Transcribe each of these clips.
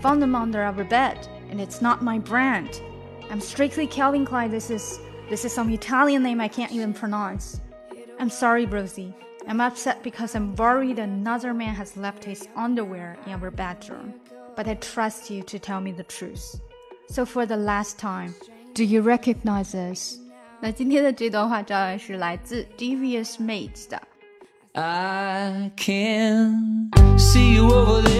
found them under our bed, and it's not my brand. I'm strictly Calvin Klein. This is this is some Italian name I can't even pronounce. I'm sorry, Rosie. I'm upset because I'm worried another man has left his underwear in our bedroom. But I trust you to tell me the truth. So for the last time, do you recognize this? 那今天的这段话照样是来自 Devious Maids 的。I can see you over there.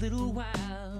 little while.